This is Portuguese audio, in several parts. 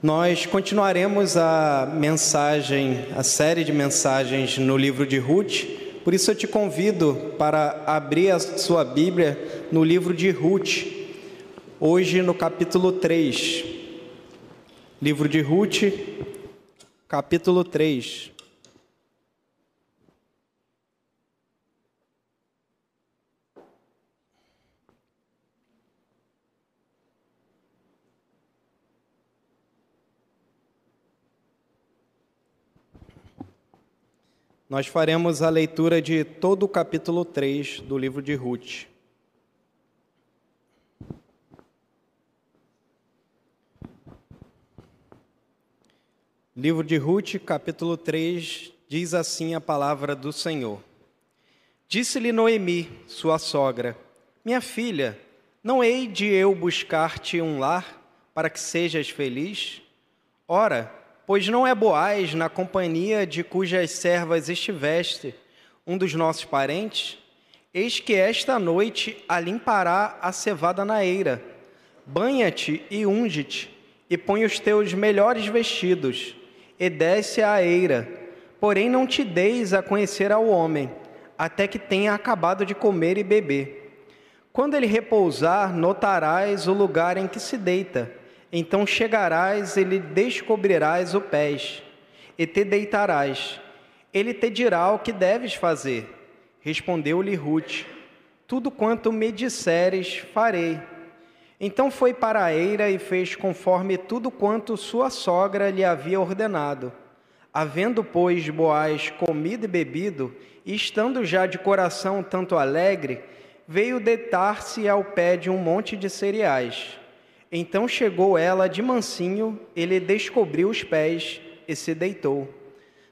Nós continuaremos a mensagem, a série de mensagens no livro de Ruth. Por isso eu te convido para abrir a sua Bíblia no livro de Ruth. Hoje no capítulo 3. Livro de Ruth, capítulo 3. Nós faremos a leitura de todo o capítulo 3 do livro de Ruth. Livro de Ruth, capítulo 3, diz assim a palavra do Senhor. Disse-lhe Noemi, sua sogra: Minha filha, não hei de eu buscar-te um lar para que sejas feliz? Ora, Pois não é Boaz, na companhia de cujas servas estiveste, um dos nossos parentes? Eis que esta noite a limpará a cevada na eira. Banha-te e unge-te, e põe os teus melhores vestidos, e desce à eira. Porém não te deis a conhecer ao homem, até que tenha acabado de comer e beber. Quando ele repousar, notarás o lugar em que se deita, então chegarás e lhe descobrirás o pés, e te deitarás. Ele te dirá o que deves fazer. Respondeu-lhe Ruth: Tudo quanto me disseres, farei. Então foi para a eira e fez conforme tudo quanto sua sogra lhe havia ordenado. Havendo, pois, Boaz comido e bebido, e estando já de coração tanto alegre, veio deitar-se ao pé de um monte de cereais. Então chegou ela de mansinho, ele descobriu os pés e se deitou.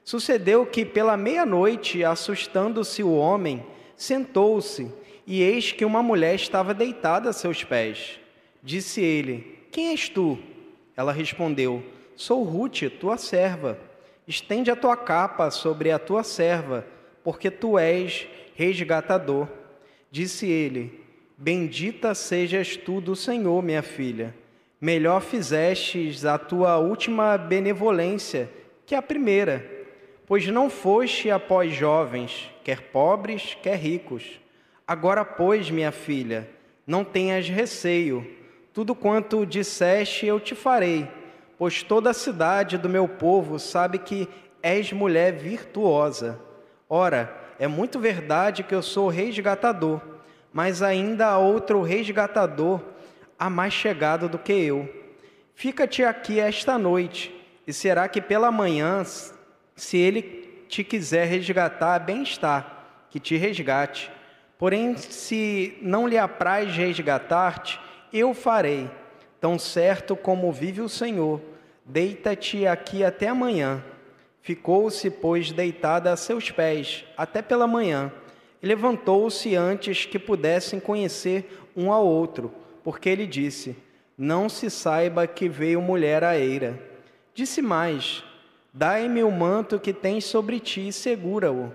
Sucedeu que pela meia-noite, assustando-se o homem, sentou-se, e eis que uma mulher estava deitada a seus pés. Disse ele: Quem és tu? Ela respondeu: Sou Ruth, tua serva. Estende a tua capa sobre a tua serva, porque tu és resgatador. Disse ele: Bendita sejas tu do Senhor, minha filha. Melhor fizestes a tua última benevolência que a primeira, pois não foste após jovens, quer pobres, quer ricos. Agora, pois, minha filha, não tenhas receio. Tudo quanto disseste eu te farei, pois toda a cidade do meu povo sabe que és mulher virtuosa. Ora, é muito verdade que eu sou resgatador mas ainda há outro resgatador, a mais chegado do que eu. Fica-te aqui esta noite, e será que pela manhã, se ele te quiser resgatar, bem está, que te resgate. Porém, se não lhe apraz resgatar-te, eu farei. Tão certo como vive o Senhor, deita-te aqui até amanhã. Ficou-se, pois, deitada a seus pés, até pela manhã levantou-se antes que pudessem conhecer um ao outro, porque ele disse: Não se saiba que veio mulher à eira. Disse mais: Dai-me o manto que tens sobre ti e segura-o.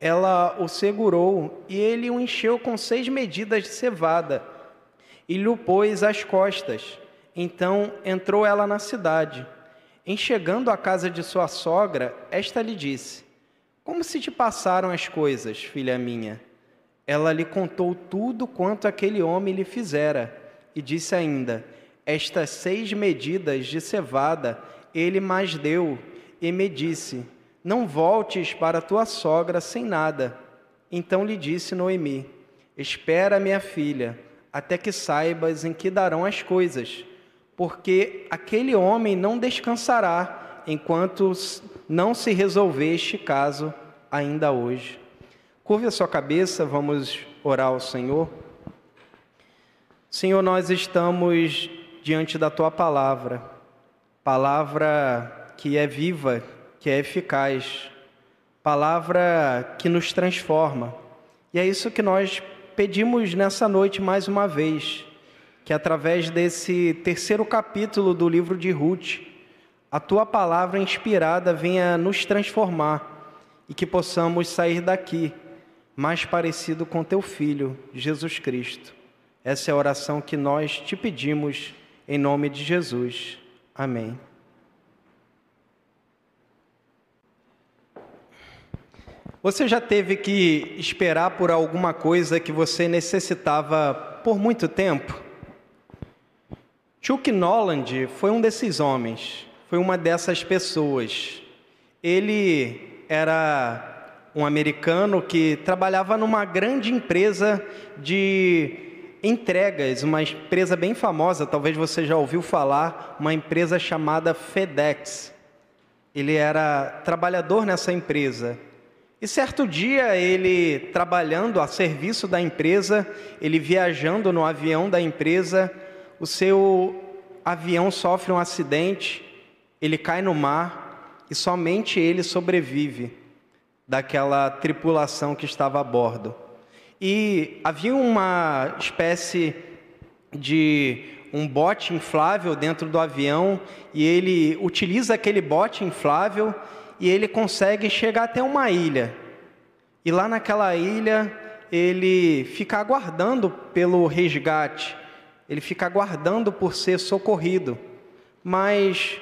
Ela o segurou e ele o encheu com seis medidas de cevada e lhe pôs às costas. Então entrou ela na cidade. Em chegando à casa de sua sogra, esta lhe disse: como se te passaram as coisas, filha minha? Ela lhe contou tudo quanto aquele homem lhe fizera, e disse ainda: Estas seis medidas de cevada ele mais deu, e me disse: Não voltes para tua sogra sem nada. Então lhe disse Noemi: Espera, minha filha, até que saibas em que darão as coisas, porque aquele homem não descansará enquanto não se resolver este caso ainda hoje. Curve a sua cabeça, vamos orar ao Senhor. Senhor, nós estamos diante da tua palavra, palavra que é viva, que é eficaz, palavra que nos transforma. E é isso que nós pedimos nessa noite mais uma vez, que através desse terceiro capítulo do livro de Ruth, a tua palavra inspirada venha nos transformar e que possamos sair daqui mais parecido com teu filho, Jesus Cristo. Essa é a oração que nós te pedimos em nome de Jesus. Amém. Você já teve que esperar por alguma coisa que você necessitava por muito tempo? Chuck Noland foi um desses homens foi uma dessas pessoas. Ele era um americano que trabalhava numa grande empresa de entregas, uma empresa bem famosa, talvez você já ouviu falar, uma empresa chamada FedEx. Ele era trabalhador nessa empresa. E certo dia, ele trabalhando a serviço da empresa, ele viajando no avião da empresa, o seu avião sofre um acidente, ele cai no mar e somente ele sobrevive daquela tripulação que estava a bordo. E havia uma espécie de um bote inflável dentro do avião e ele utiliza aquele bote inflável e ele consegue chegar até uma ilha. E lá naquela ilha, ele fica aguardando pelo resgate, ele fica aguardando por ser socorrido, mas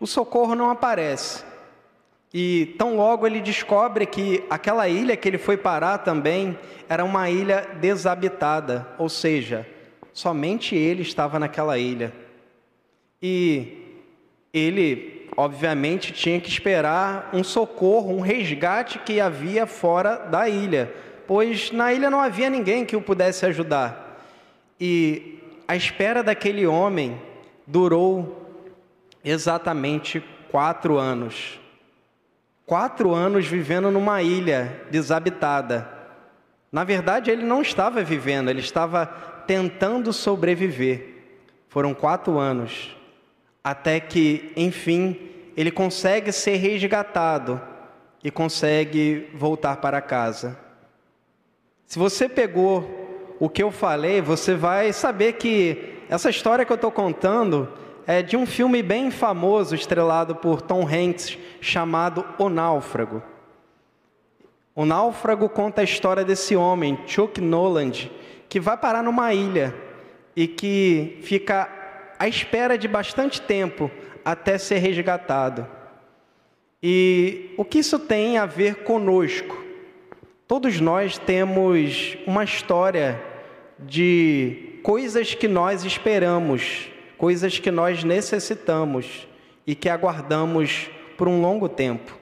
o socorro não aparece. E tão logo ele descobre que aquela ilha que ele foi parar também era uma ilha desabitada, ou seja, somente ele estava naquela ilha. E ele obviamente, tinha que esperar um socorro, um resgate que havia fora da ilha, pois na ilha não havia ninguém que o pudesse ajudar. E a espera daquele homem durou exatamente quatro anos. Quatro anos vivendo numa ilha desabitada. Na verdade, ele não estava vivendo, ele estava tentando sobreviver. Foram quatro anos até que, enfim, ele consegue ser resgatado e consegue voltar para casa. Se você pegou o que eu falei, você vai saber que essa história que eu estou contando é de um filme bem famoso, estrelado por Tom Hanks, chamado O Náufrago. O Náufrago conta a história desse homem, Chuck Noland, que vai parar numa ilha e que fica à espera de bastante tempo até ser resgatado. E o que isso tem a ver conosco? Todos nós temos uma história de coisas que nós esperamos, coisas que nós necessitamos e que aguardamos por um longo tempo.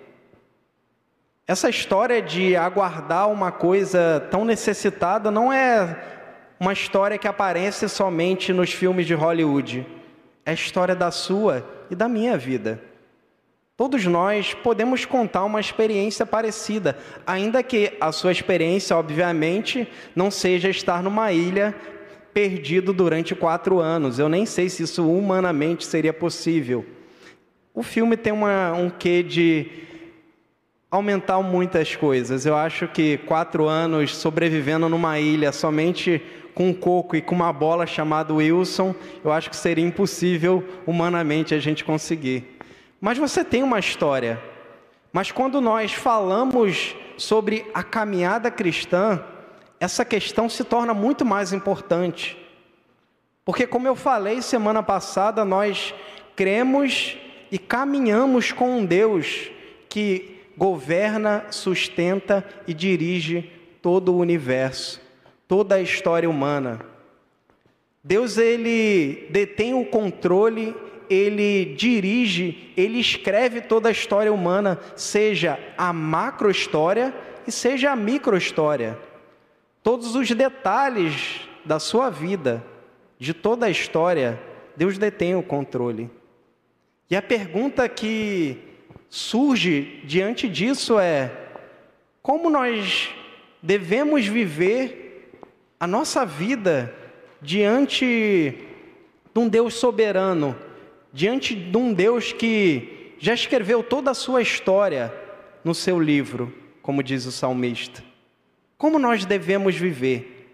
Essa história de aguardar uma coisa tão necessitada não é uma história que aparece somente nos filmes de Hollywood. É a história da sua e da minha vida. Todos nós podemos contar uma experiência parecida, ainda que a sua experiência, obviamente, não seja estar numa ilha perdido durante quatro anos. Eu nem sei se isso humanamente seria possível. O filme tem uma, um quê de aumentar muitas coisas. Eu acho que quatro anos sobrevivendo numa ilha somente com um coco e com uma bola chamada Wilson, eu acho que seria impossível humanamente a gente conseguir. Mas você tem uma história. Mas quando nós falamos sobre a caminhada cristã, essa questão se torna muito mais importante. Porque, como eu falei semana passada, nós cremos e caminhamos com um Deus que governa, sustenta e dirige todo o universo toda a história humana. Deus ele detém o controle, ele dirige, ele escreve toda a história humana, seja a macro história e seja a micro história. Todos os detalhes da sua vida, de toda a história, Deus detém o controle. E a pergunta que surge diante disso é: como nós devemos viver a nossa vida diante de um Deus soberano, diante de um Deus que já escreveu toda a sua história no seu livro, como diz o salmista. Como nós devemos viver?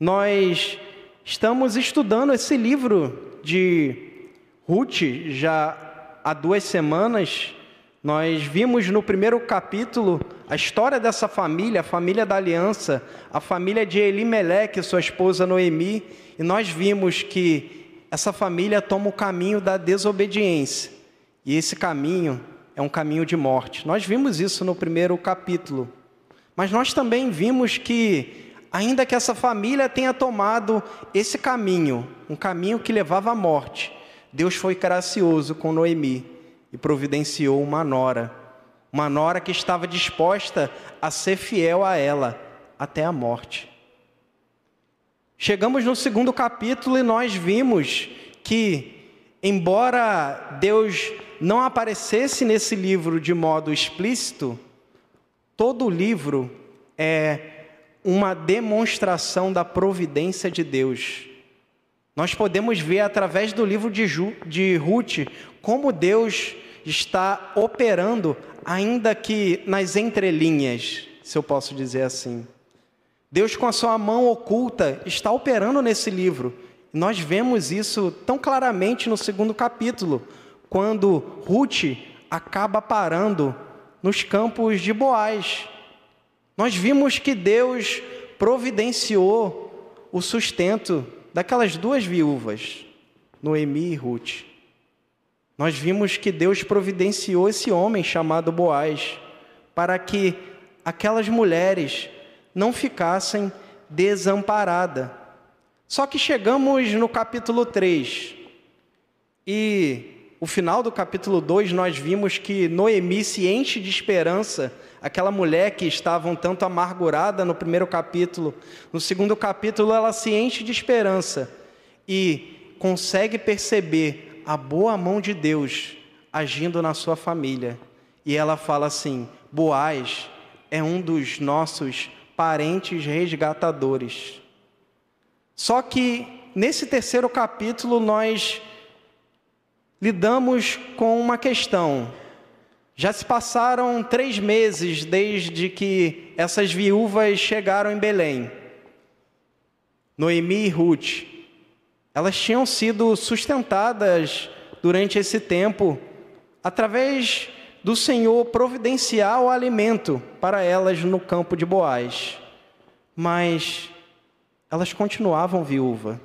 Nós estamos estudando esse livro de Ruth já há duas semanas. Nós vimos no primeiro capítulo a história dessa família, a família da aliança, a família de Elimeleque, sua esposa Noemi, e nós vimos que essa família toma o caminho da desobediência. E esse caminho é um caminho de morte. Nós vimos isso no primeiro capítulo. Mas nós também vimos que, ainda que essa família tenha tomado esse caminho, um caminho que levava à morte, Deus foi gracioso com Noemi e providenciou uma nora, uma nora que estava disposta a ser fiel a ela até a morte. Chegamos no segundo capítulo e nós vimos que, embora Deus não aparecesse nesse livro de modo explícito, todo o livro é uma demonstração da providência de Deus. Nós podemos ver através do livro de, Ju, de Ruth como Deus está operando, ainda que nas entrelinhas, se eu posso dizer assim. Deus, com a sua mão oculta, está operando nesse livro. Nós vemos isso tão claramente no segundo capítulo, quando Ruth acaba parando nos campos de Boaz. Nós vimos que Deus providenciou o sustento daquelas duas viúvas, Noemi e Ruth. Nós vimos que Deus providenciou esse homem chamado Boaz, para que aquelas mulheres não ficassem desamparadas. Só que chegamos no capítulo 3 e o final do capítulo 2 nós vimos que Noemi se enche de esperança, aquela mulher que estava um tanto amargurada no primeiro capítulo. No segundo capítulo ela se enche de esperança e consegue perceber a boa mão de Deus agindo na sua família. E ela fala assim: Boaz é um dos nossos parentes resgatadores. Só que nesse terceiro capítulo nós lidamos com uma questão. Já se passaram três meses desde que essas viúvas chegaram em Belém. Noemi e Ruth. Elas tinham sido sustentadas durante esse tempo através do Senhor providenciar o alimento para elas no campo de Boaz. Mas elas continuavam viúva.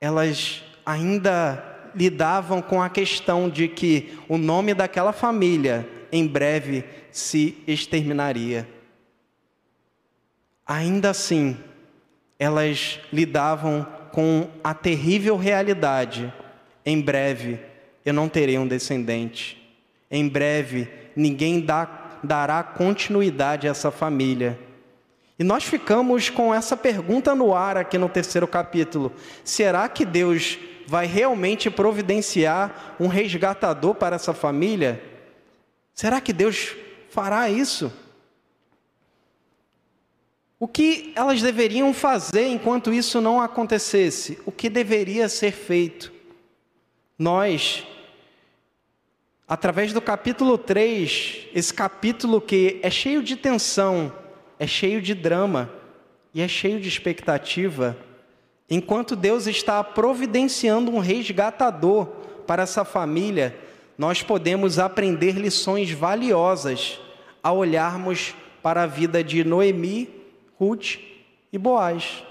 Elas ainda lidavam com a questão de que o nome daquela família em breve se exterminaria. Ainda assim, elas lidavam com a terrível realidade. Em breve, eu não terei um descendente. Em breve, ninguém dá, dará continuidade a essa família. E nós ficamos com essa pergunta no ar aqui no terceiro capítulo: será que Deus vai realmente providenciar um resgatador para essa família? Será que Deus fará isso? O que elas deveriam fazer enquanto isso não acontecesse? O que deveria ser feito? Nós através do capítulo 3, esse capítulo que é cheio de tensão, é cheio de drama e é cheio de expectativa, enquanto Deus está providenciando um resgatador para essa família, nós podemos aprender lições valiosas ao olharmos para a vida de Noemi, Ruth e Boaz.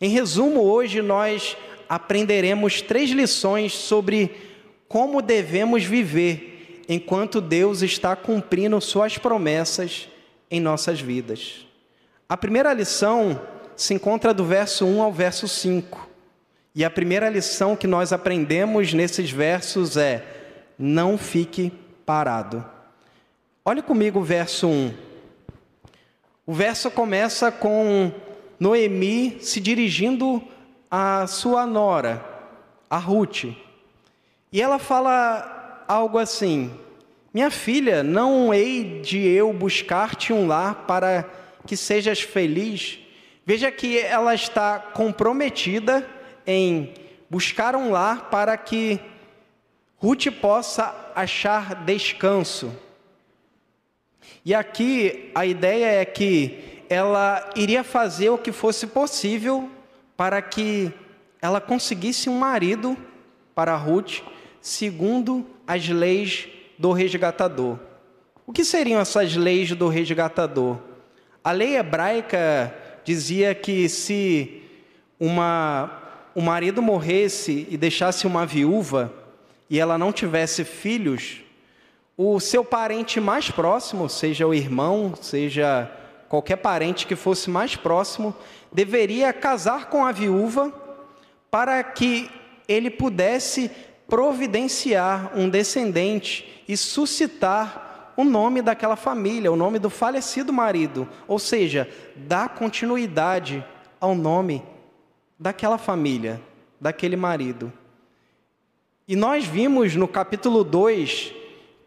Em resumo, hoje nós aprenderemos três lições sobre como devemos viver enquanto Deus está cumprindo Suas promessas em nossas vidas. A primeira lição se encontra do verso 1 ao verso 5. E a primeira lição que nós aprendemos nesses versos é: não fique parado. Olhe comigo o verso 1. O verso começa com Noemi se dirigindo à sua nora, a Ruth. E ela fala algo assim: Minha filha, não hei de eu buscar-te um lar para que sejas feliz? Veja que ela está comprometida em buscar um lar para que Ruth possa achar descanso. E aqui a ideia é que ela iria fazer o que fosse possível para que ela conseguisse um marido para Ruth segundo as leis do resgatador. O que seriam essas leis do resgatador? A lei hebraica dizia que se uma, o marido morresse e deixasse uma viúva e ela não tivesse filhos, o seu parente mais próximo, seja o irmão, seja qualquer parente que fosse mais próximo, deveria casar com a viúva para que ele pudesse providenciar um descendente e suscitar o nome daquela família, o nome do falecido marido, ou seja, dar continuidade ao nome daquela família, daquele marido. E nós vimos no capítulo 2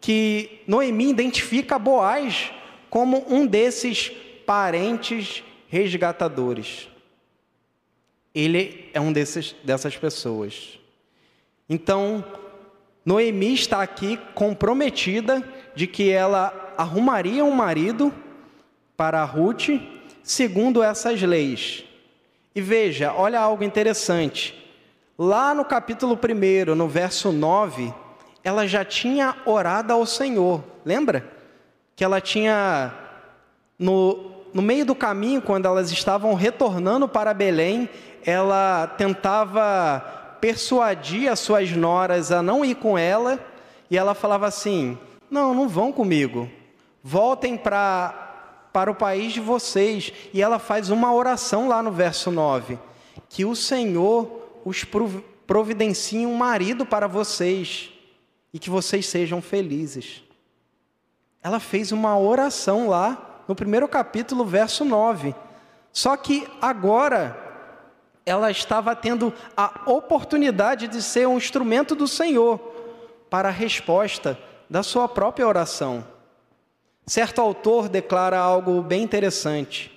que Noemi identifica Boaz como um desses parentes resgatadores. Ele é um desses, dessas pessoas. Então, Noemi está aqui comprometida de que ela arrumaria um marido para Ruth, segundo essas leis. E veja, olha algo interessante. Lá no capítulo 1, no verso 9, ela já tinha orado ao Senhor. Lembra? Que ela tinha, no, no meio do caminho, quando elas estavam retornando para Belém, ela tentava persuadir as suas noras a não ir com ela, e ela falava assim: Não, não vão comigo, voltem para para o país de vocês. E ela faz uma oração lá no verso 9: Que o Senhor os providencie um marido para vocês e que vocês sejam felizes. Ela fez uma oração lá no primeiro capítulo, verso 9. Só que agora ela estava tendo a oportunidade de ser um instrumento do Senhor para a resposta da sua própria oração. Certo autor declara algo bem interessante.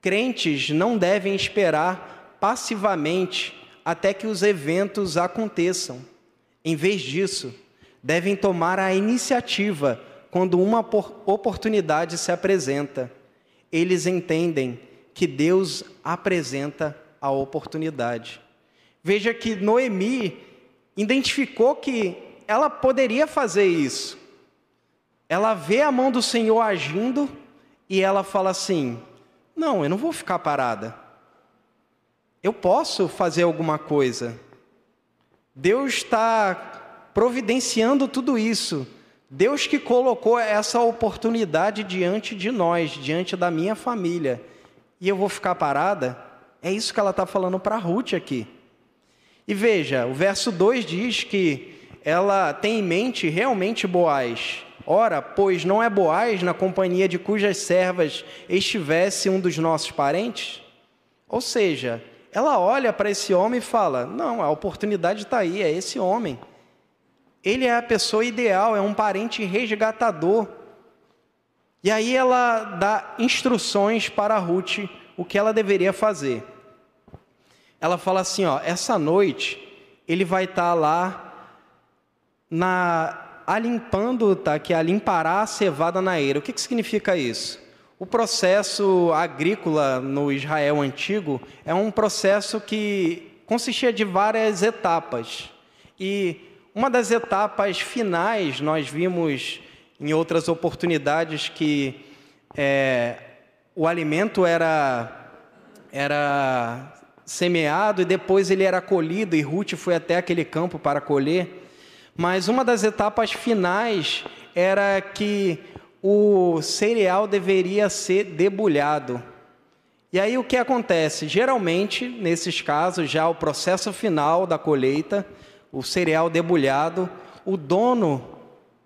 Crentes não devem esperar passivamente até que os eventos aconteçam. Em vez disso, devem tomar a iniciativa quando uma oportunidade se apresenta. Eles entendem que Deus apresenta a oportunidade. Veja que Noemi identificou que ela poderia fazer isso. Ela vê a mão do Senhor agindo e ela fala assim: Não, eu não vou ficar parada. Eu posso fazer alguma coisa. Deus está providenciando tudo isso. Deus que colocou essa oportunidade diante de nós, diante da minha família. E eu vou ficar parada? É isso que ela está falando para Ruth aqui. E veja, o verso 2 diz que ela tem em mente realmente Boaz. Ora, pois não é Boaz na companhia de cujas servas estivesse um dos nossos parentes? Ou seja, ela olha para esse homem e fala: Não, a oportunidade está aí, é esse homem. Ele é a pessoa ideal, é um parente resgatador. E aí ela dá instruções para Ruth o que ela deveria fazer. Ela fala assim: ó, essa noite ele vai estar tá lá na alimpando, tá? Que alimpará a cevada na eira. O que, que significa isso? O processo agrícola no Israel antigo é um processo que consistia de várias etapas. E uma das etapas finais, nós vimos em outras oportunidades que é, o alimento era, era semeado e depois ele era colhido, e Ruth foi até aquele campo para colher. Mas uma das etapas finais era que o cereal deveria ser debulhado. E aí o que acontece? Geralmente, nesses casos, já o processo final da colheita, o cereal debulhado, o dono,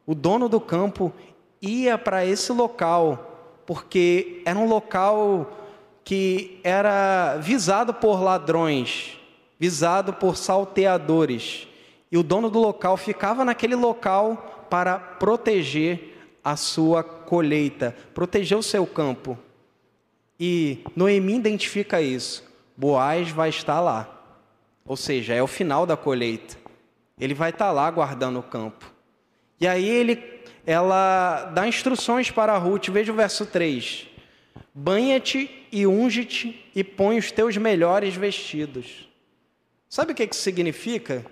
o dono do campo ia para esse local, porque era um local que era visado por ladrões, visado por salteadores. E o dono do local ficava naquele local para proteger a sua colheita, proteger o seu campo. E Noemi identifica isso. Boaz vai estar lá. Ou seja, é o final da colheita. Ele vai estar lá guardando o campo. E aí ele, ela dá instruções para Ruth. Veja o verso 3. Banha-te e unge-te e põe os teus melhores vestidos. Sabe o que isso significa?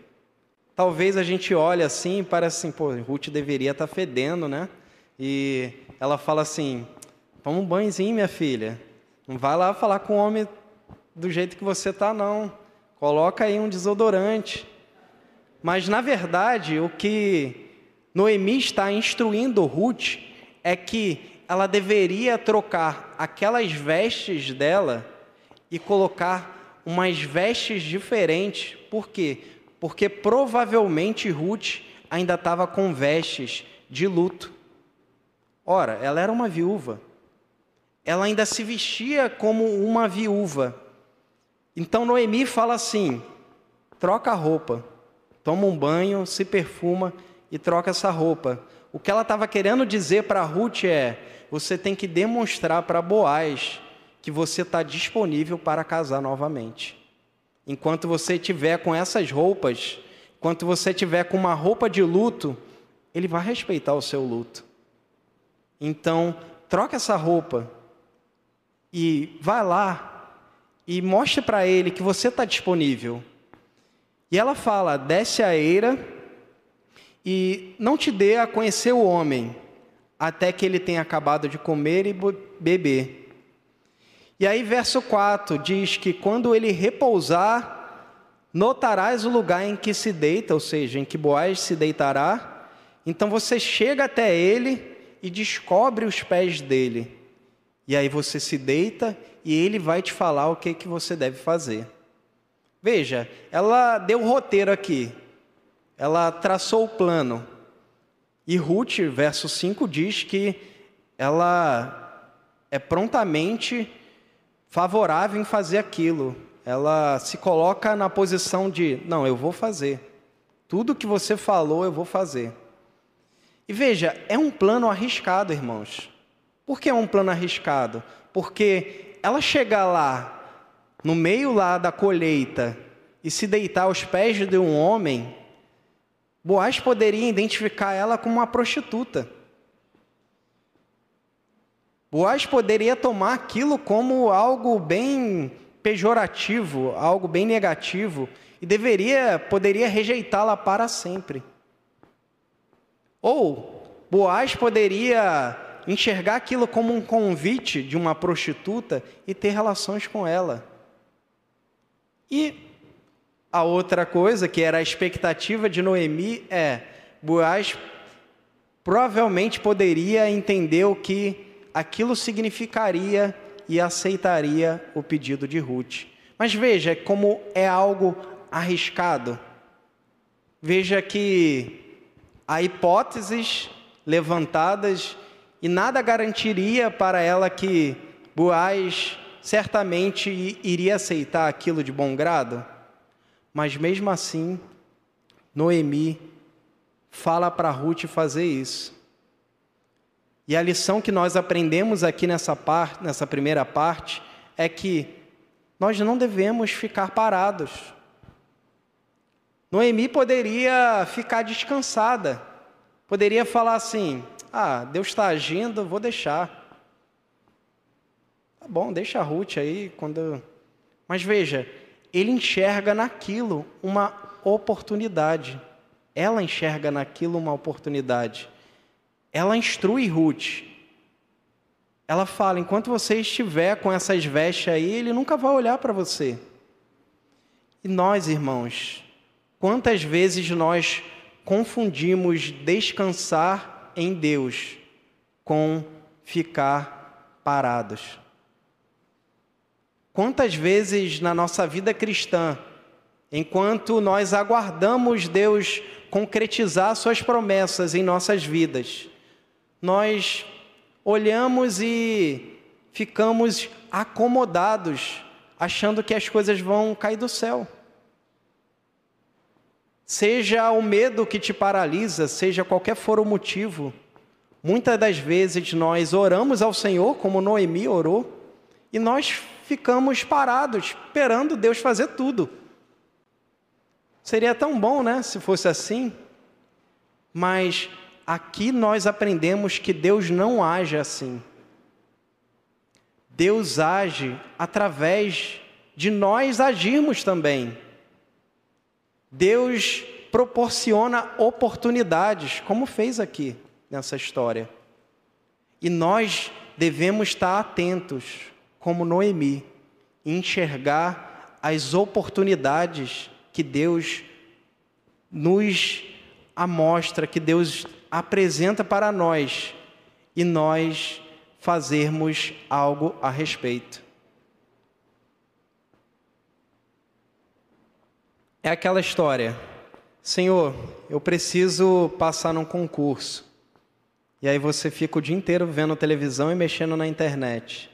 Talvez a gente olhe assim e parece assim, pô, Ruth deveria estar fedendo, né? E ela fala assim: Toma um banhozinho, minha filha. Não vai lá falar com o homem do jeito que você tá, não. Coloca aí um desodorante. Mas na verdade, o que Noemi está instruindo Ruth é que ela deveria trocar aquelas vestes dela e colocar umas vestes diferentes. Por quê? Porque provavelmente Ruth ainda estava com vestes de luto. Ora, ela era uma viúva. Ela ainda se vestia como uma viúva. Então Noemi fala assim: troca a roupa, toma um banho, se perfuma e troca essa roupa. O que ela estava querendo dizer para Ruth é: você tem que demonstrar para Boaz que você está disponível para casar novamente. Enquanto você tiver com essas roupas, enquanto você tiver com uma roupa de luto, ele vai respeitar o seu luto. Então, troca essa roupa e vai lá e mostre para ele que você está disponível. E ela fala: desce a eira e não te dê a conhecer o homem, até que ele tenha acabado de comer e beber. E aí, verso 4 diz que quando ele repousar, notarás o lugar em que se deita, ou seja, em que Boaz se deitará. Então você chega até ele e descobre os pés dele. E aí você se deita e ele vai te falar o que, que você deve fazer. Veja, ela deu o roteiro aqui. Ela traçou o plano. E Ruth, verso 5, diz que ela é prontamente favorável em fazer aquilo. Ela se coloca na posição de: não, eu vou fazer. Tudo que você falou, eu vou fazer. E veja, é um plano arriscado, irmãos. Por que é um plano arriscado? Porque ela chegar lá, no meio lá da colheita, e se deitar aos pés de um homem, Boaz poderia identificar ela como uma prostituta. Boaz poderia tomar aquilo como algo bem pejorativo, algo bem negativo, e deveria, poderia rejeitá-la para sempre. Ou Boaz poderia enxergar aquilo como um convite de uma prostituta e ter relações com ela. E a outra coisa, que era a expectativa de Noemi, é Boaz provavelmente poderia entender o que aquilo significaria e aceitaria o pedido de Ruth. Mas veja como é algo arriscado. Veja que há hipóteses levantadas e nada garantiria para ela que Boaz certamente iria aceitar aquilo de bom grado. Mas mesmo assim, Noemi fala para Ruth fazer isso. E a lição que nós aprendemos aqui nessa parte, nessa primeira parte, é que nós não devemos ficar parados. Noemi poderia ficar descansada, poderia falar assim: ah, Deus está agindo, vou deixar. Tá bom, deixa a Ruth aí quando. Mas veja, ele enxerga naquilo uma oportunidade. Ela enxerga naquilo uma oportunidade. Ela instrui Ruth. Ela fala: enquanto você estiver com essas vestes aí, ele nunca vai olhar para você. E nós, irmãos, Quantas vezes nós confundimos descansar em Deus com ficar parados? Quantas vezes na nossa vida cristã, enquanto nós aguardamos Deus concretizar Suas promessas em nossas vidas, nós olhamos e ficamos acomodados, achando que as coisas vão cair do céu. Seja o medo que te paralisa, seja qualquer for o motivo, muitas das vezes nós oramos ao Senhor, como Noemi orou, e nós ficamos parados, esperando Deus fazer tudo. Seria tão bom, né, se fosse assim, mas aqui nós aprendemos que Deus não age assim. Deus age através de nós agirmos também. Deus proporciona oportunidades, como fez aqui nessa história. E nós devemos estar atentos, como Noemi, enxergar as oportunidades que Deus nos amostra que Deus apresenta para nós e nós fazermos algo a respeito. É aquela história. Senhor, eu preciso passar num concurso. E aí você fica o dia inteiro vendo televisão e mexendo na internet.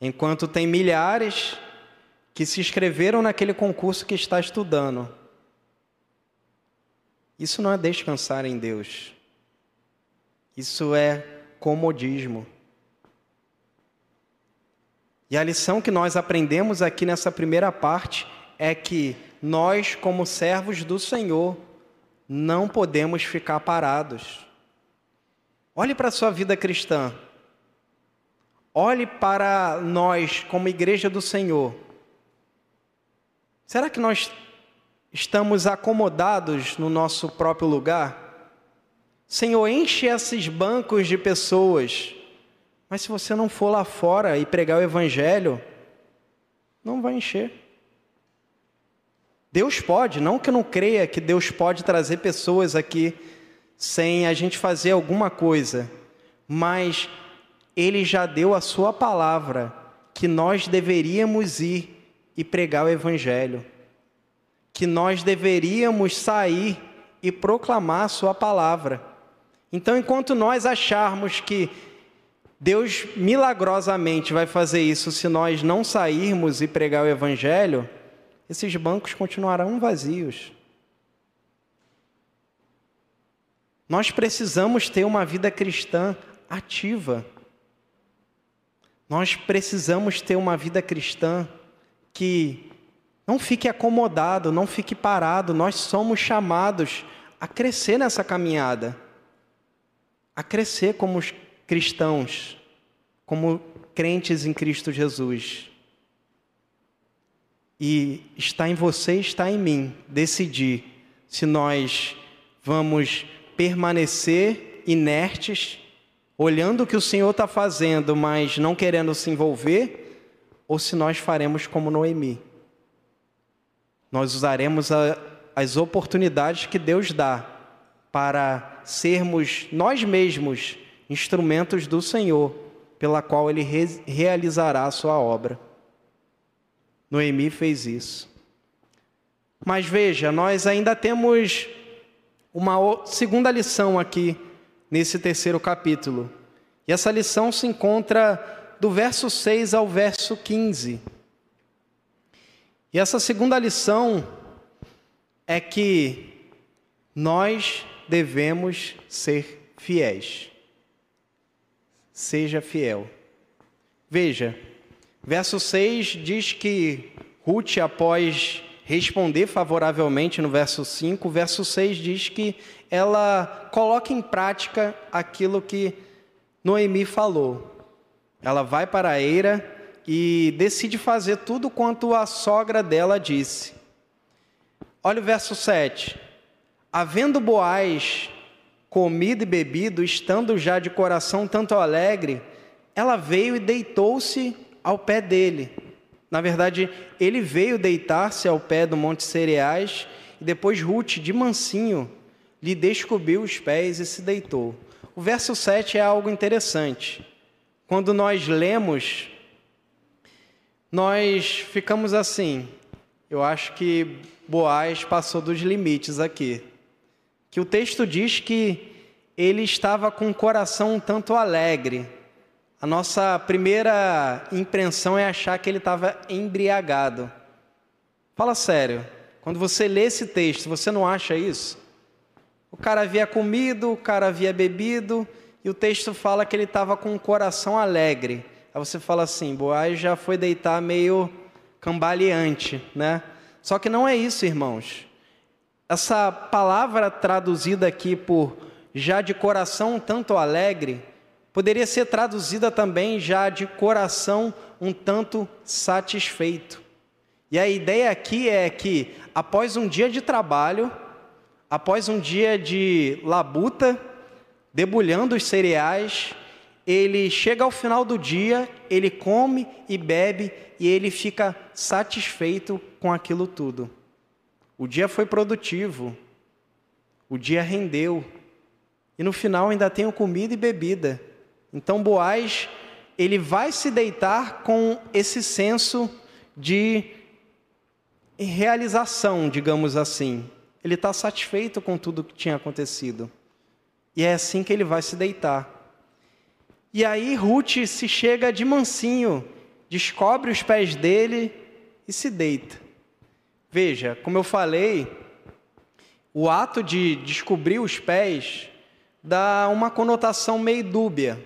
Enquanto tem milhares que se inscreveram naquele concurso que está estudando. Isso não é descansar em Deus. Isso é comodismo. E a lição que nós aprendemos aqui nessa primeira parte é que nós, como servos do Senhor, não podemos ficar parados. Olhe para a sua vida cristã. Olhe para nós, como igreja do Senhor. Será que nós estamos acomodados no nosso próprio lugar? Senhor, enche esses bancos de pessoas mas se você não for lá fora e pregar o Evangelho, não vai encher. Deus pode, não que eu não creia que Deus pode trazer pessoas aqui sem a gente fazer alguma coisa, mas Ele já deu a Sua palavra que nós deveríamos ir e pregar o Evangelho, que nós deveríamos sair e proclamar a Sua palavra. Então, enquanto nós acharmos que Deus milagrosamente vai fazer isso se nós não sairmos e pregar o Evangelho, esses bancos continuarão vazios. Nós precisamos ter uma vida cristã ativa. Nós precisamos ter uma vida cristã que não fique acomodado, não fique parado. Nós somos chamados a crescer nessa caminhada, a crescer como cristãos, como crentes em Cristo Jesus. E está em você, está em mim decidir se nós vamos permanecer inertes, olhando o que o Senhor está fazendo, mas não querendo se envolver, ou se nós faremos como Noemi. Nós usaremos a, as oportunidades que Deus dá para sermos nós mesmos instrumentos do Senhor, pela qual ele re realizará a sua obra. Noemi fez isso. Mas veja, nós ainda temos uma segunda lição aqui nesse terceiro capítulo. E essa lição se encontra do verso 6 ao verso 15. E essa segunda lição é que nós devemos ser fiéis seja fiel. Veja, verso 6 diz que Ruth, após responder favoravelmente no verso 5, o verso 6 diz que ela coloca em prática aquilo que Noemi falou. Ela vai para a eira e decide fazer tudo quanto a sogra dela disse. Olha o verso 7. Havendo Boaz comido e bebido, estando já de coração tanto alegre, ela veio e deitou-se ao pé dele. Na verdade, ele veio deitar-se ao pé do Monte Cereais, e depois Ruth, de mansinho, lhe descobriu os pés e se deitou. O verso 7 é algo interessante. Quando nós lemos, nós ficamos assim. Eu acho que Boaz passou dos limites aqui que o texto diz que ele estava com o coração um tanto alegre. A nossa primeira impressão é achar que ele estava embriagado. Fala sério, quando você lê esse texto, você não acha isso? O cara havia comido, o cara havia bebido, e o texto fala que ele estava com o coração alegre. Aí você fala assim, Boaz já foi deitar meio cambaleante, né? Só que não é isso, irmãos. Essa palavra traduzida aqui por já de coração um tanto alegre, poderia ser traduzida também já de coração um tanto satisfeito. E a ideia aqui é que após um dia de trabalho, após um dia de labuta, debulhando os cereais, ele chega ao final do dia, ele come e bebe e ele fica satisfeito com aquilo tudo. O dia foi produtivo. o dia rendeu. E no final ainda tenho comida e bebida. Então Boaz, ele vai se deitar com esse senso de realização, digamos assim. Ele está satisfeito com tudo que tinha acontecido. E é assim que ele vai se deitar. E aí Ruth se chega de mansinho, descobre os pés dele e se deita. Veja, como eu falei, o ato de descobrir os pés dá uma conotação meio dúbia.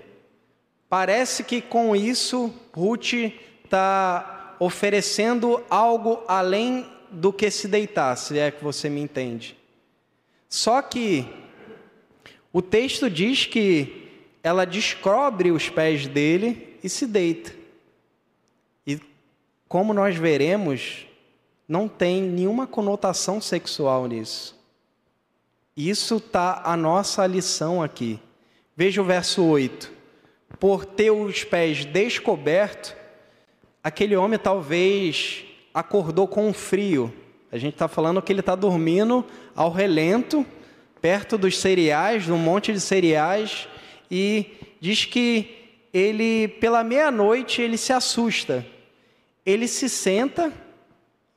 Parece que com isso Ruth está oferecendo algo além do que se deitar, se é que você me entende. Só que o texto diz que ela descobre os pés dele e se deita. E como nós veremos, não tem nenhuma conotação sexual nisso. Isso está a nossa lição aqui. Veja o verso 8. Por ter os pés descobertos, aquele homem talvez acordou com um frio. A gente está falando que ele está dormindo ao relento, perto dos cereais, num monte de cereais, e diz que ele, pela meia-noite, ele se assusta. Ele se senta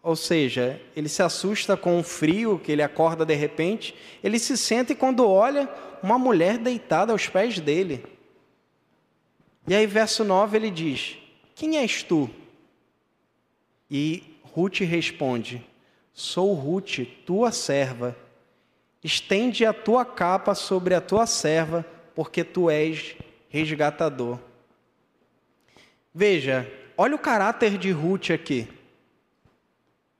ou seja, ele se assusta com o frio, que ele acorda de repente, ele se senta e quando olha, uma mulher deitada aos pés dele. E aí, verso 9, ele diz: Quem és tu? E Ruth responde: Sou Ruth, tua serva. Estende a tua capa sobre a tua serva, porque tu és resgatador. Veja, olha o caráter de Ruth aqui.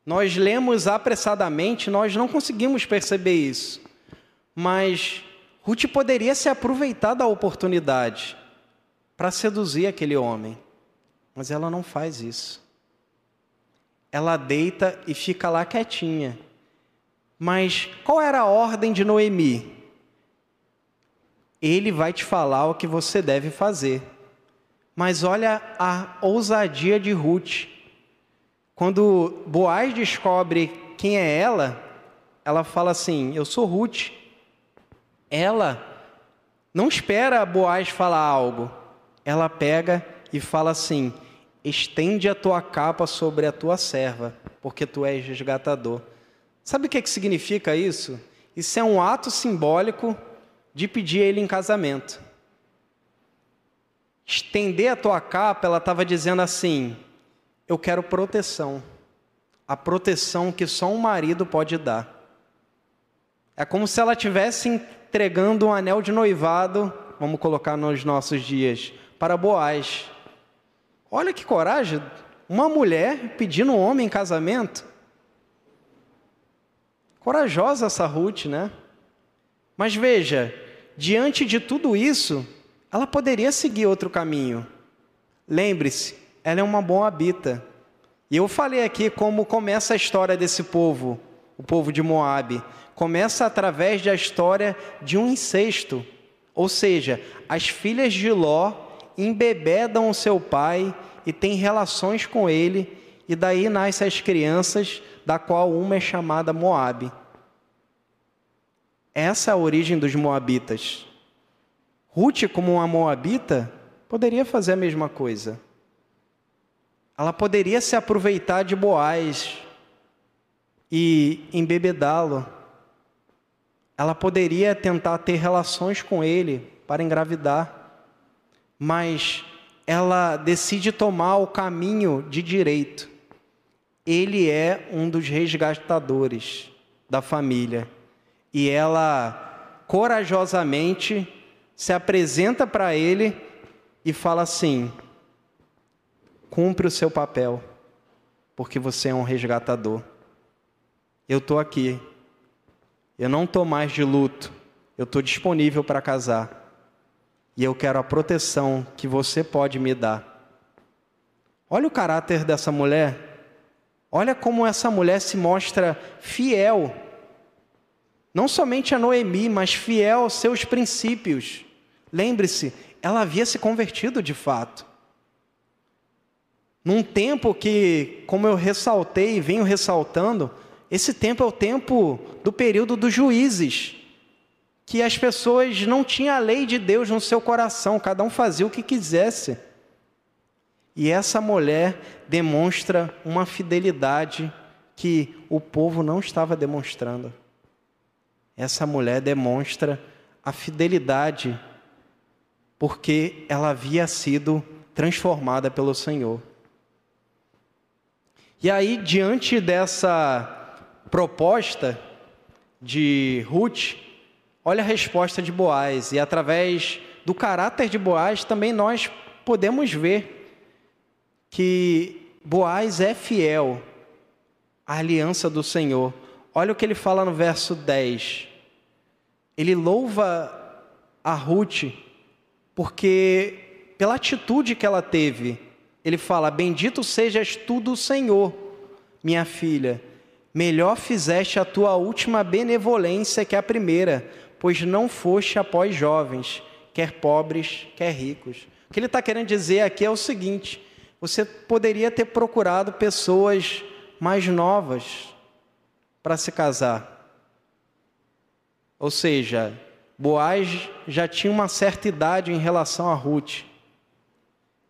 Nós lemos apressadamente, nós não conseguimos perceber isso. Mas Ruth poderia se aproveitar da oportunidade para seduzir aquele homem. Mas ela não faz isso. Ela deita e fica lá quietinha. Mas qual era a ordem de Noemi? Ele vai te falar o que você deve fazer. Mas olha a ousadia de Ruth. Quando Boaz descobre quem é ela, ela fala assim: Eu sou Ruth. Ela não espera Boaz falar algo. Ela pega e fala assim: Estende a tua capa sobre a tua serva, porque tu és resgatador. Sabe o que, que significa isso? Isso é um ato simbólico de pedir ele em casamento. Estender a tua capa, ela estava dizendo assim: eu quero proteção. A proteção que só um marido pode dar. É como se ela estivesse entregando um anel de noivado, vamos colocar nos nossos dias, para Boaz. Olha que coragem, uma mulher pedindo um homem em casamento. Corajosa essa Ruth, né? Mas veja, diante de tudo isso, ela poderia seguir outro caminho. Lembre-se, ela é uma moabita. E eu falei aqui como começa a história desse povo, o povo de Moabe. Começa através da história de um incesto. Ou seja, as filhas de Ló embebedam o seu pai e têm relações com ele, e daí nascem as crianças, da qual uma é chamada Moabe. Essa é a origem dos moabitas. Ruth, como uma moabita, poderia fazer a mesma coisa. Ela poderia se aproveitar de Boaz e embebedá-lo. Ela poderia tentar ter relações com ele para engravidar. Mas ela decide tomar o caminho de direito. Ele é um dos resgatadores da família. E ela corajosamente se apresenta para ele e fala assim: Cumpre o seu papel, porque você é um resgatador. Eu estou aqui. Eu não estou mais de luto. Eu estou disponível para casar. E eu quero a proteção que você pode me dar. Olha o caráter dessa mulher. Olha como essa mulher se mostra fiel. Não somente a Noemi, mas fiel aos seus princípios. Lembre-se, ela havia se convertido de fato. Num tempo que, como eu ressaltei e venho ressaltando, esse tempo é o tempo do período dos juízes. que as pessoas não tinham a lei de Deus no seu coração, cada um fazia o que quisesse. E essa mulher demonstra uma fidelidade que o povo não estava demonstrando. Essa mulher demonstra a fidelidade porque ela havia sido transformada pelo Senhor. E aí, diante dessa proposta de Ruth, olha a resposta de Boaz, e através do caráter de Boaz também nós podemos ver que Boaz é fiel à aliança do Senhor. Olha o que ele fala no verso 10. Ele louva a Ruth porque pela atitude que ela teve, ele fala: Bendito sejas tu do Senhor, minha filha. Melhor fizeste a tua última benevolência que a primeira, pois não foste após jovens, quer pobres, quer ricos. O que ele está querendo dizer aqui é o seguinte: você poderia ter procurado pessoas mais novas para se casar. Ou seja, Boaz já tinha uma certa idade em relação a Ruth.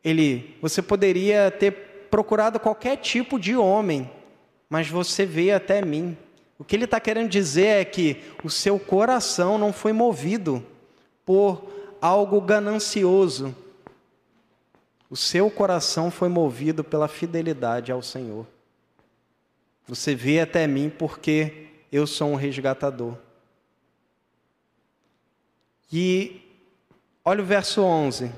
Ele, você poderia ter procurado qualquer tipo de homem, mas você veio até mim. O que ele está querendo dizer é que o seu coração não foi movido por algo ganancioso. O seu coração foi movido pela fidelidade ao Senhor. Você veio até mim porque eu sou um resgatador. E olha o verso 11.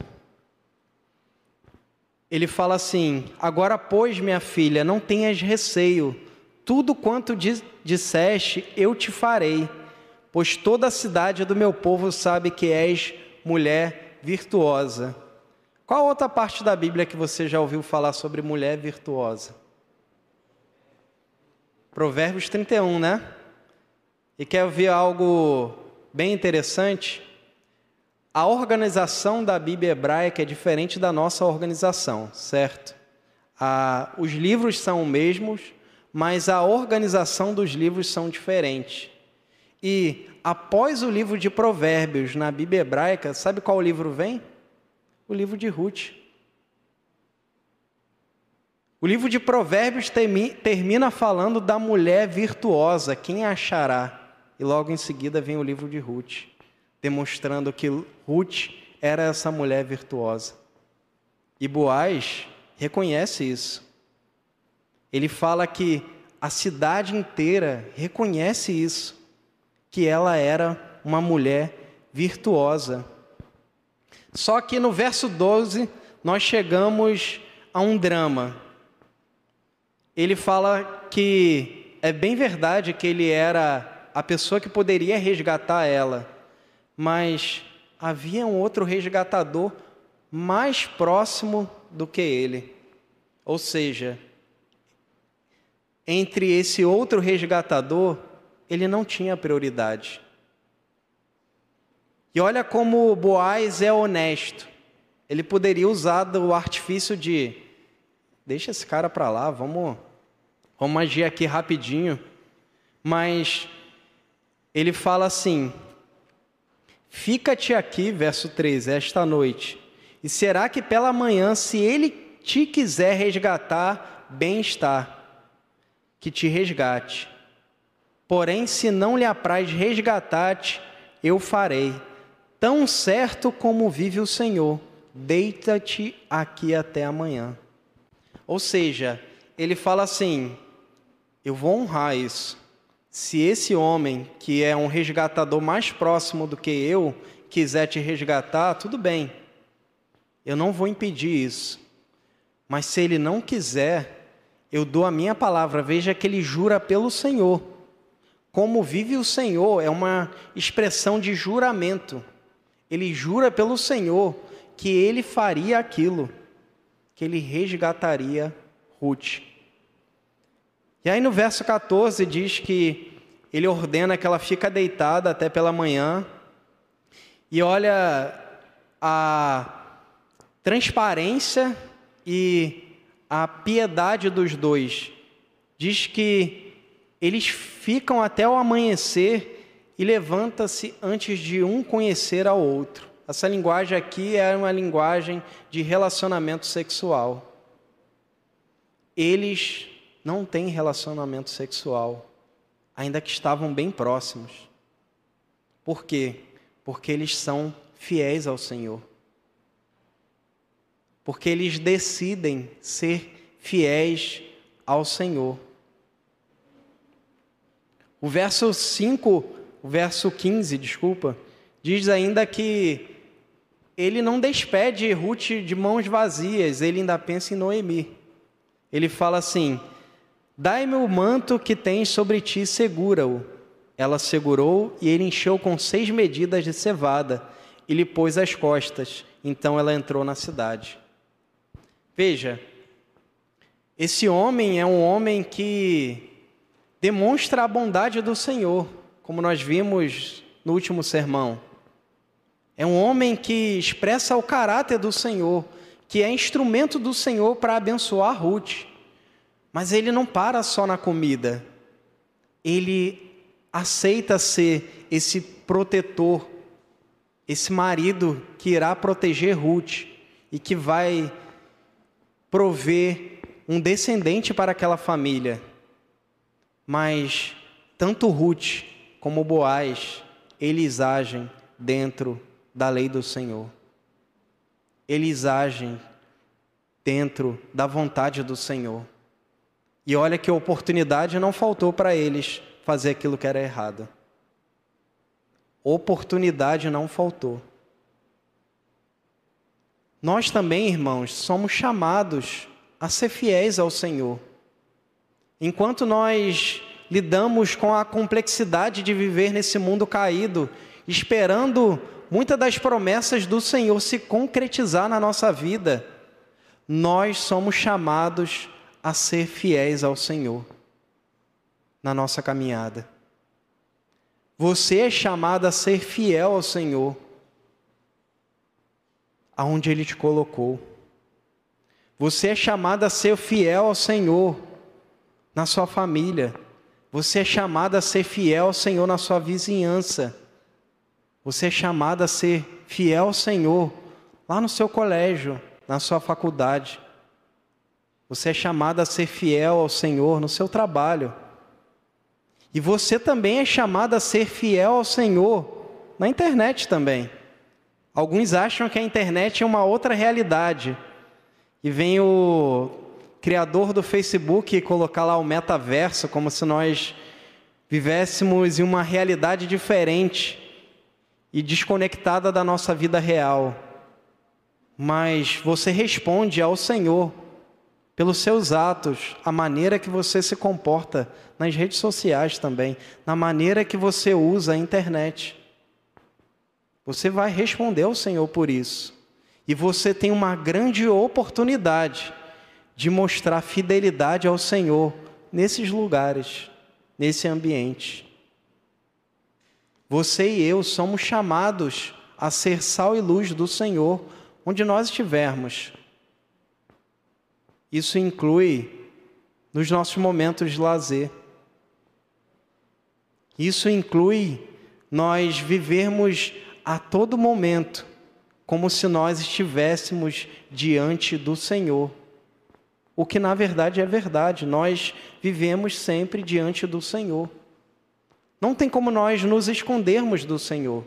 Ele fala assim: Agora, pois, minha filha, não tenhas receio, tudo quanto disseste eu te farei, pois toda a cidade do meu povo sabe que és mulher virtuosa. Qual outra parte da Bíblia que você já ouviu falar sobre mulher virtuosa? Provérbios 31, né? E quer ouvir algo bem interessante? A organização da Bíblia hebraica é diferente da nossa organização, certo? Ah, os livros são os mesmos, mas a organização dos livros são diferentes. E após o livro de Provérbios na Bíblia hebraica, sabe qual livro vem? O livro de Ruth. O livro de Provérbios termina falando da mulher virtuosa, quem achará? E logo em seguida vem o livro de Ruth demonstrando que Ruth era essa mulher virtuosa. E Boaz reconhece isso. Ele fala que a cidade inteira reconhece isso, que ela era uma mulher virtuosa. Só que no verso 12 nós chegamos a um drama. Ele fala que é bem verdade que ele era a pessoa que poderia resgatar ela mas havia um outro resgatador mais próximo do que ele. Ou seja, entre esse outro resgatador, ele não tinha prioridade. E olha como Boaz é honesto. Ele poderia usar o artifício de deixa esse cara para lá, vamos, vamos agir aqui rapidinho. Mas ele fala assim: Fica-te aqui, verso 13, esta noite, e será que pela manhã, se ele te quiser resgatar, bem está, que te resgate. Porém, se não lhe apraz resgatar-te, eu farei. Tão certo como vive o Senhor, deita-te aqui até amanhã. Ou seja, ele fala assim: eu vou honrar isso. Se esse homem, que é um resgatador mais próximo do que eu, quiser te resgatar, tudo bem. Eu não vou impedir isso. Mas se ele não quiser, eu dou a minha palavra. Veja que ele jura pelo Senhor. Como vive o Senhor é uma expressão de juramento. Ele jura pelo Senhor que ele faria aquilo, que ele resgataria Ruth. E aí no verso 14 diz que ele ordena que ela fica deitada até pela manhã. E olha a transparência e a piedade dos dois. Diz que eles ficam até o amanhecer e levanta-se antes de um conhecer ao outro. Essa linguagem aqui é uma linguagem de relacionamento sexual. Eles não têm relacionamento sexual, ainda que estavam bem próximos. Por quê? Porque eles são fiéis ao Senhor. Porque eles decidem ser fiéis ao Senhor. O verso 5, o verso 15, desculpa, diz ainda que ele não despede Ruth de mãos vazias, ele ainda pensa em Noemi. Ele fala assim: Dai-me o manto que tens sobre ti, segura-o. Ela segurou e ele encheu com seis medidas de cevada e lhe pôs as costas. Então ela entrou na cidade. Veja, esse homem é um homem que demonstra a bondade do Senhor, como nós vimos no último sermão. É um homem que expressa o caráter do Senhor, que é instrumento do Senhor para abençoar Ruth. Mas ele não para só na comida. Ele aceita ser esse protetor, esse marido que irá proteger Ruth e que vai prover um descendente para aquela família. Mas tanto Ruth como Boaz, eles agem dentro da lei do Senhor. Eles agem dentro da vontade do Senhor. E olha que oportunidade não faltou para eles fazer aquilo que era errado. Oportunidade não faltou. Nós também, irmãos, somos chamados a ser fiéis ao Senhor. Enquanto nós lidamos com a complexidade de viver nesse mundo caído, esperando muitas das promessas do Senhor se concretizar na nossa vida, nós somos chamados a ser fiéis ao Senhor na nossa caminhada. Você é chamado a ser fiel ao Senhor, aonde Ele te colocou. Você é chamado a ser fiel ao Senhor na sua família. Você é chamado a ser fiel ao Senhor na sua vizinhança. Você é chamado a ser fiel ao Senhor lá no seu colégio, na sua faculdade. Você é chamado a ser fiel ao Senhor no seu trabalho. E você também é chamado a ser fiel ao Senhor na internet também. Alguns acham que a internet é uma outra realidade. E vem o criador do Facebook colocar lá o metaverso como se nós vivêssemos em uma realidade diferente e desconectada da nossa vida real. Mas você responde ao Senhor pelos seus atos, a maneira que você se comporta nas redes sociais também, na maneira que você usa a internet. Você vai responder ao Senhor por isso. E você tem uma grande oportunidade de mostrar fidelidade ao Senhor nesses lugares, nesse ambiente. Você e eu somos chamados a ser sal e luz do Senhor onde nós estivermos. Isso inclui nos nossos momentos de lazer. Isso inclui nós vivermos a todo momento como se nós estivéssemos diante do Senhor. O que na verdade é verdade, nós vivemos sempre diante do Senhor. Não tem como nós nos escondermos do Senhor.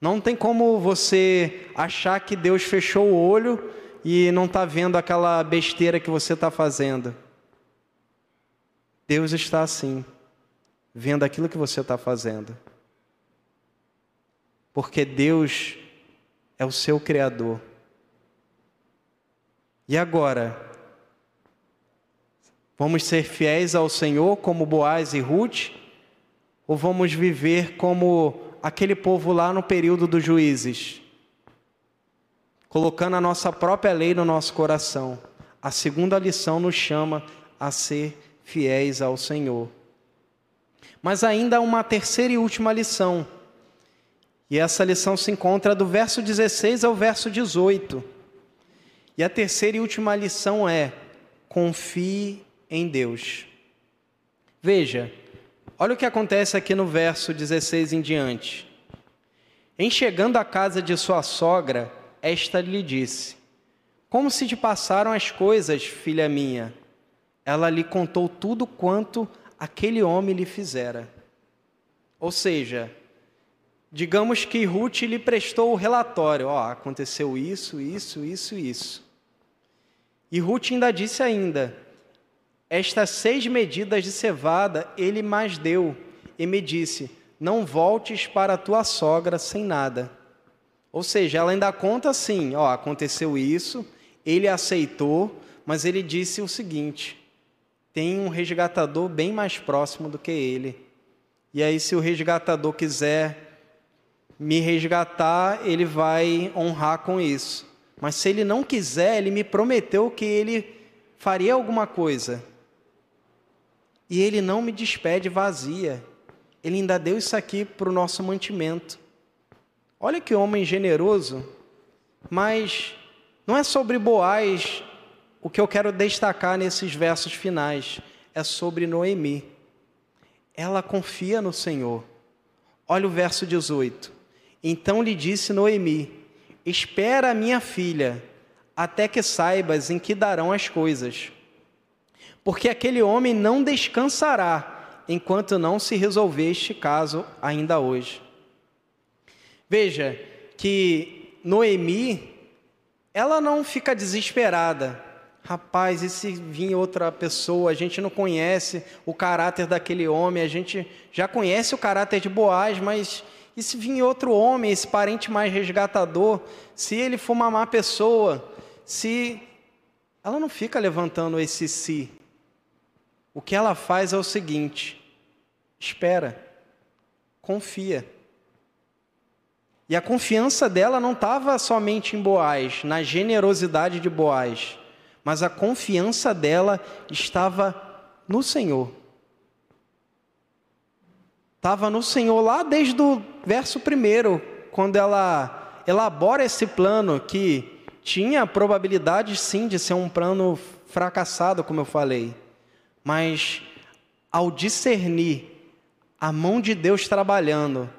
Não tem como você achar que Deus fechou o olho e não está vendo aquela besteira que você está fazendo. Deus está assim, vendo aquilo que você está fazendo. Porque Deus é o seu Criador. E agora? Vamos ser fiéis ao Senhor como Boaz e Ruth? Ou vamos viver como aquele povo lá no período dos juízes? Colocando a nossa própria lei no nosso coração. A segunda lição nos chama a ser fiéis ao Senhor. Mas ainda há uma terceira e última lição. E essa lição se encontra do verso 16 ao verso 18. E a terceira e última lição é: confie em Deus. Veja, Olha o que acontece aqui no verso 16 em diante. Em chegando à casa de sua sogra, esta lhe disse: Como se te passaram as coisas, filha minha? Ela lhe contou tudo quanto aquele homem lhe fizera. Ou seja, digamos que Ruth lhe prestou o relatório: Ó, oh, aconteceu isso, isso, isso, isso. E Ruth ainda disse ainda: Estas seis medidas de cevada ele mais deu, e me disse: Não voltes para tua sogra sem nada. Ou seja, ela ainda conta assim: ó, aconteceu isso, ele aceitou, mas ele disse o seguinte: tem um resgatador bem mais próximo do que ele. E aí, se o resgatador quiser me resgatar, ele vai honrar com isso. Mas se ele não quiser, ele me prometeu que ele faria alguma coisa. E ele não me despede vazia. Ele ainda deu isso aqui para o nosso mantimento. Olha que homem generoso. Mas não é sobre Boaz o que eu quero destacar nesses versos finais. É sobre Noemi. Ela confia no Senhor. Olha o verso 18. Então lhe disse Noemi: Espera, minha filha, até que saibas em que darão as coisas. Porque aquele homem não descansará enquanto não se resolver este caso ainda hoje. Veja que Noemi, ela não fica desesperada. Rapaz, e se vir outra pessoa, a gente não conhece o caráter daquele homem, a gente já conhece o caráter de Boaz, mas e se vir outro homem, esse parente mais resgatador, se ele for uma má pessoa, se. Ela não fica levantando esse si. O que ela faz é o seguinte: espera, confia. E a confiança dela não estava somente em Boaz, na generosidade de Boaz, mas a confiança dela estava no Senhor. Estava no Senhor lá desde o verso primeiro, quando ela elabora esse plano que tinha probabilidade sim de ser um plano fracassado, como eu falei, mas ao discernir a mão de Deus trabalhando,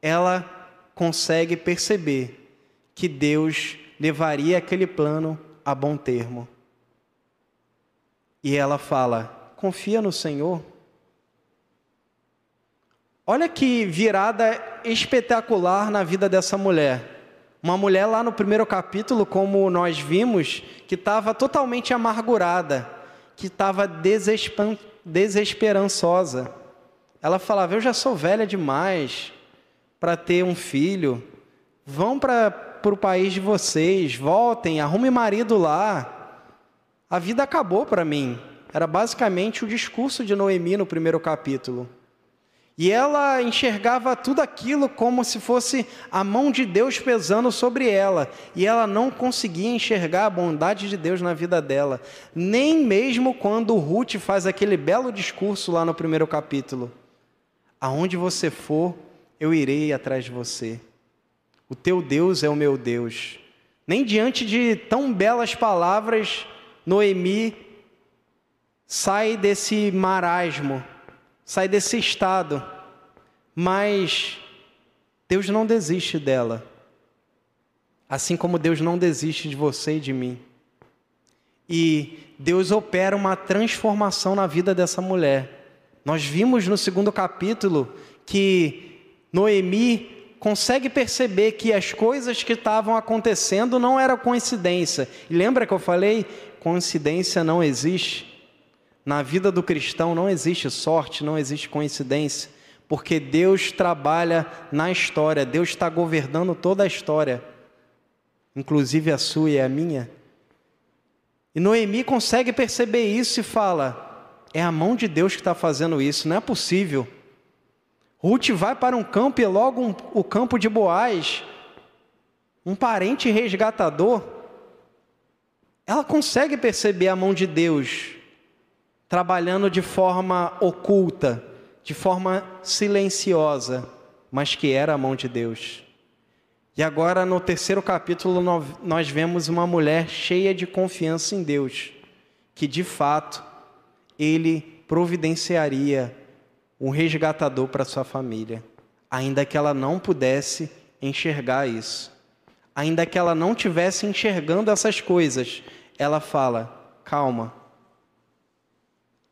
ela consegue perceber que Deus levaria aquele plano a bom termo. E ela fala: confia no Senhor. Olha que virada espetacular na vida dessa mulher. Uma mulher lá no primeiro capítulo, como nós vimos, que estava totalmente amargurada, que estava desesperançosa. Ela falava: Eu já sou velha demais para ter um filho. Vão para o país de vocês, voltem, arrume marido lá. A vida acabou para mim. Era basicamente o discurso de Noemi no primeiro capítulo. E ela enxergava tudo aquilo como se fosse a mão de Deus pesando sobre ela. E ela não conseguia enxergar a bondade de Deus na vida dela. Nem mesmo quando Ruth faz aquele belo discurso lá no primeiro capítulo: Aonde você for, eu irei atrás de você. O teu Deus é o meu Deus. Nem diante de tão belas palavras, Noemi sai desse marasmo sai desse estado, mas Deus não desiste dela, assim como Deus não desiste de você e de mim. E Deus opera uma transformação na vida dessa mulher. Nós vimos no segundo capítulo que Noemi consegue perceber que as coisas que estavam acontecendo não eram coincidência. E lembra que eu falei? Coincidência não existe. Na vida do cristão não existe sorte, não existe coincidência, porque Deus trabalha na história, Deus está governando toda a história, inclusive a sua e a minha. E Noemi consegue perceber isso e fala: é a mão de Deus que está fazendo isso, não é possível. Ruth vai para um campo e logo um, o campo de Boaz, um parente resgatador, ela consegue perceber a mão de Deus trabalhando de forma oculta, de forma silenciosa, mas que era a mão de Deus. E agora, no terceiro capítulo, nós vemos uma mulher cheia de confiança em Deus, que de fato ele providenciaria um resgatador para sua família, ainda que ela não pudesse enxergar isso. Ainda que ela não tivesse enxergando essas coisas, ela fala: "Calma.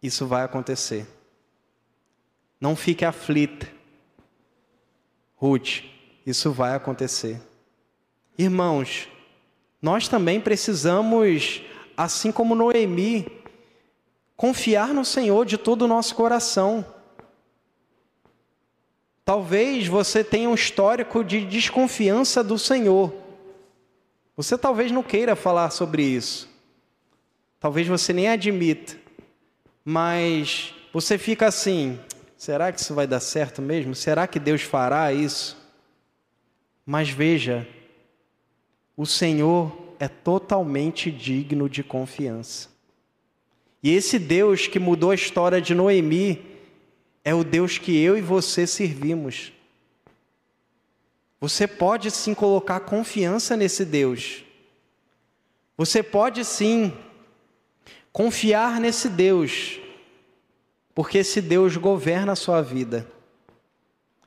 Isso vai acontecer. Não fique aflita. Ruth, isso vai acontecer." Irmãos, nós também precisamos, assim como Noemi, confiar no Senhor de todo o nosso coração. Talvez você tenha um histórico de desconfiança do Senhor. Você talvez não queira falar sobre isso. Talvez você nem admita. Mas você fica assim: será que isso vai dar certo mesmo? Será que Deus fará isso? Mas veja, o Senhor é totalmente digno de confiança. E esse Deus que mudou a história de Noemi é o Deus que eu e você servimos. Você pode sim colocar confiança nesse Deus. Você pode sim confiar nesse Deus, porque esse Deus governa a sua vida.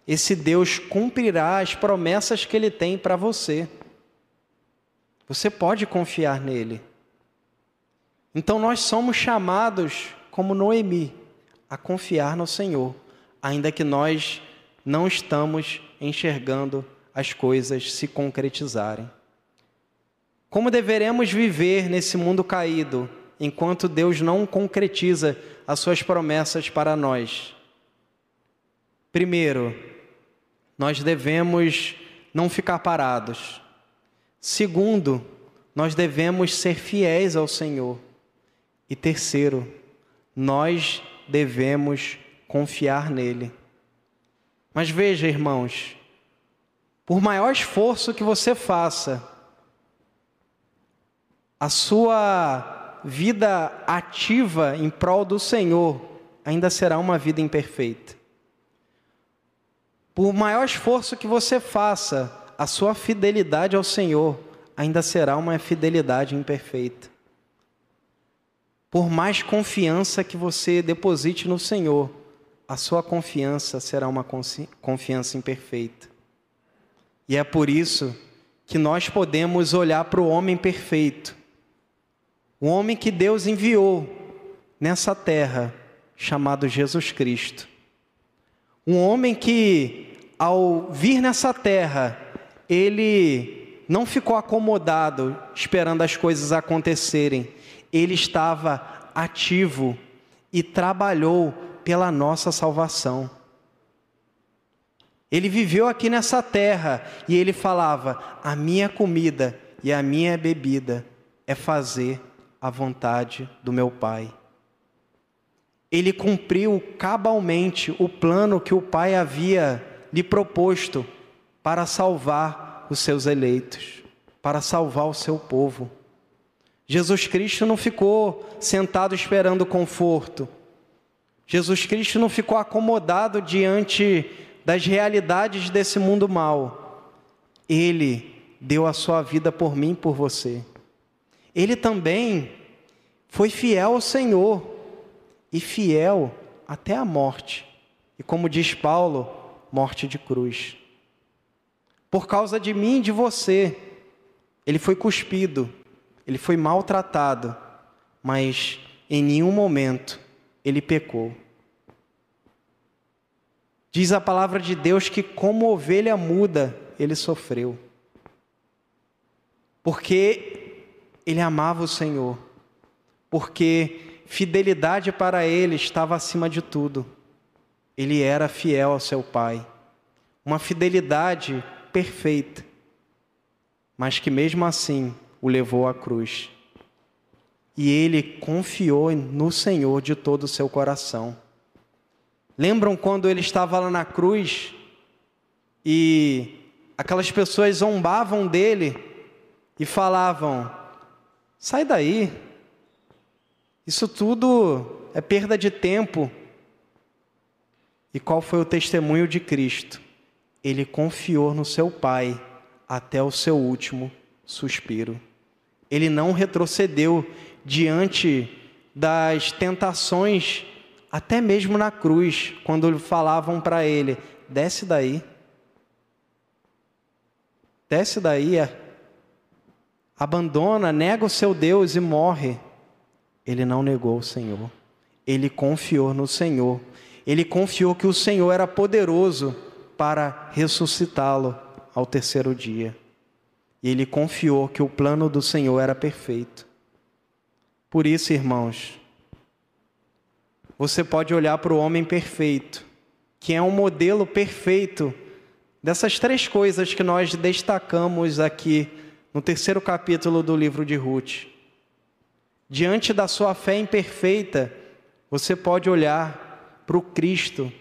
Esse Deus cumprirá as promessas que ele tem para você. Você pode confiar nele. Então nós somos chamados, como Noemi, a confiar no Senhor, ainda que nós não estamos enxergando as coisas se concretizarem. Como deveremos viver nesse mundo caído, enquanto Deus não concretiza as suas promessas para nós? Primeiro, nós devemos não ficar parados. Segundo, nós devemos ser fiéis ao Senhor. E terceiro, nós devemos confiar nele. Mas veja, irmãos, por maior esforço que você faça, a sua vida ativa em prol do Senhor ainda será uma vida imperfeita. Por maior esforço que você faça, a sua fidelidade ao Senhor ainda será uma fidelidade imperfeita. Por mais confiança que você deposite no Senhor, a sua confiança será uma confiança imperfeita. E é por isso que nós podemos olhar para o homem perfeito, o homem que Deus enviou nessa terra, chamado Jesus Cristo. Um homem que, ao vir nessa terra, ele não ficou acomodado esperando as coisas acontecerem ele estava ativo e trabalhou pela nossa salvação. Ele viveu aqui nessa terra e ele falava: A minha comida e a minha bebida é fazer a vontade do meu Pai. Ele cumpriu cabalmente o plano que o Pai havia lhe proposto para salvar os seus eleitos, para salvar o seu povo. Jesus Cristo não ficou sentado esperando conforto. Jesus Cristo não ficou acomodado diante das realidades desse mundo mal. Ele deu a sua vida por mim por você. Ele também foi fiel ao Senhor e fiel até a morte. E como diz Paulo, morte de cruz. Por causa de mim e de você, ele foi cuspido ele foi maltratado, mas em nenhum momento ele pecou. Diz a palavra de Deus que, como ovelha muda, ele sofreu. Porque ele amava o Senhor. Porque fidelidade para ele estava acima de tudo. Ele era fiel ao seu Pai. Uma fidelidade perfeita. Mas que mesmo assim o levou à cruz. E ele confiou no Senhor de todo o seu coração. Lembram quando ele estava lá na cruz e aquelas pessoas zombavam dele e falavam: sai daí, isso tudo é perda de tempo. E qual foi o testemunho de Cristo? Ele confiou no seu Pai até o seu último suspiro. Ele não retrocedeu diante das tentações até mesmo na cruz, quando falavam para ele: desce daí, desce daí, é. abandona, nega o seu Deus e morre. Ele não negou o Senhor, ele confiou no Senhor, ele confiou que o Senhor era poderoso para ressuscitá-lo ao terceiro dia. E ele confiou que o plano do Senhor era perfeito. Por isso, irmãos, você pode olhar para o homem perfeito, que é um modelo perfeito dessas três coisas que nós destacamos aqui no terceiro capítulo do livro de Ruth. Diante da sua fé imperfeita, você pode olhar para o Cristo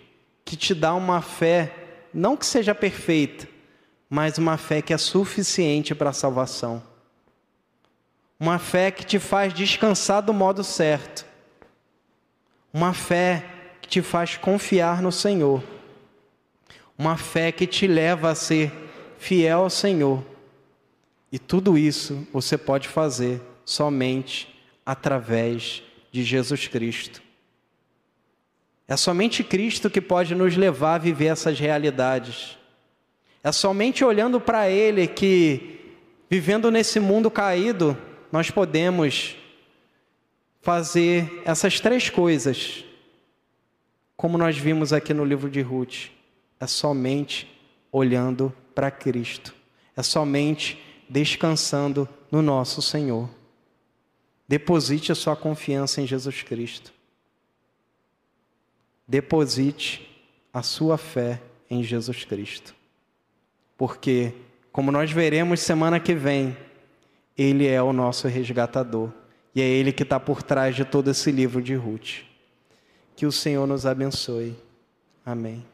que te dá uma fé, não que seja perfeita, mas uma fé que é suficiente para a salvação. Uma fé que te faz descansar do modo certo. Uma fé que te faz confiar no Senhor. Uma fé que te leva a ser fiel ao Senhor. E tudo isso você pode fazer somente através de Jesus Cristo. É somente Cristo que pode nos levar a viver essas realidades. É somente olhando para Ele que, vivendo nesse mundo caído, nós podemos fazer essas três coisas, como nós vimos aqui no livro de Ruth. É somente olhando para Cristo, é somente descansando no nosso Senhor. Deposite a sua confiança em Jesus Cristo. Deposite a sua fé em Jesus Cristo porque, como nós veremos semana que vem, Ele é o nosso resgatador e é Ele que está por trás de todo esse livro de Ruth. Que o Senhor nos abençoe. Amém.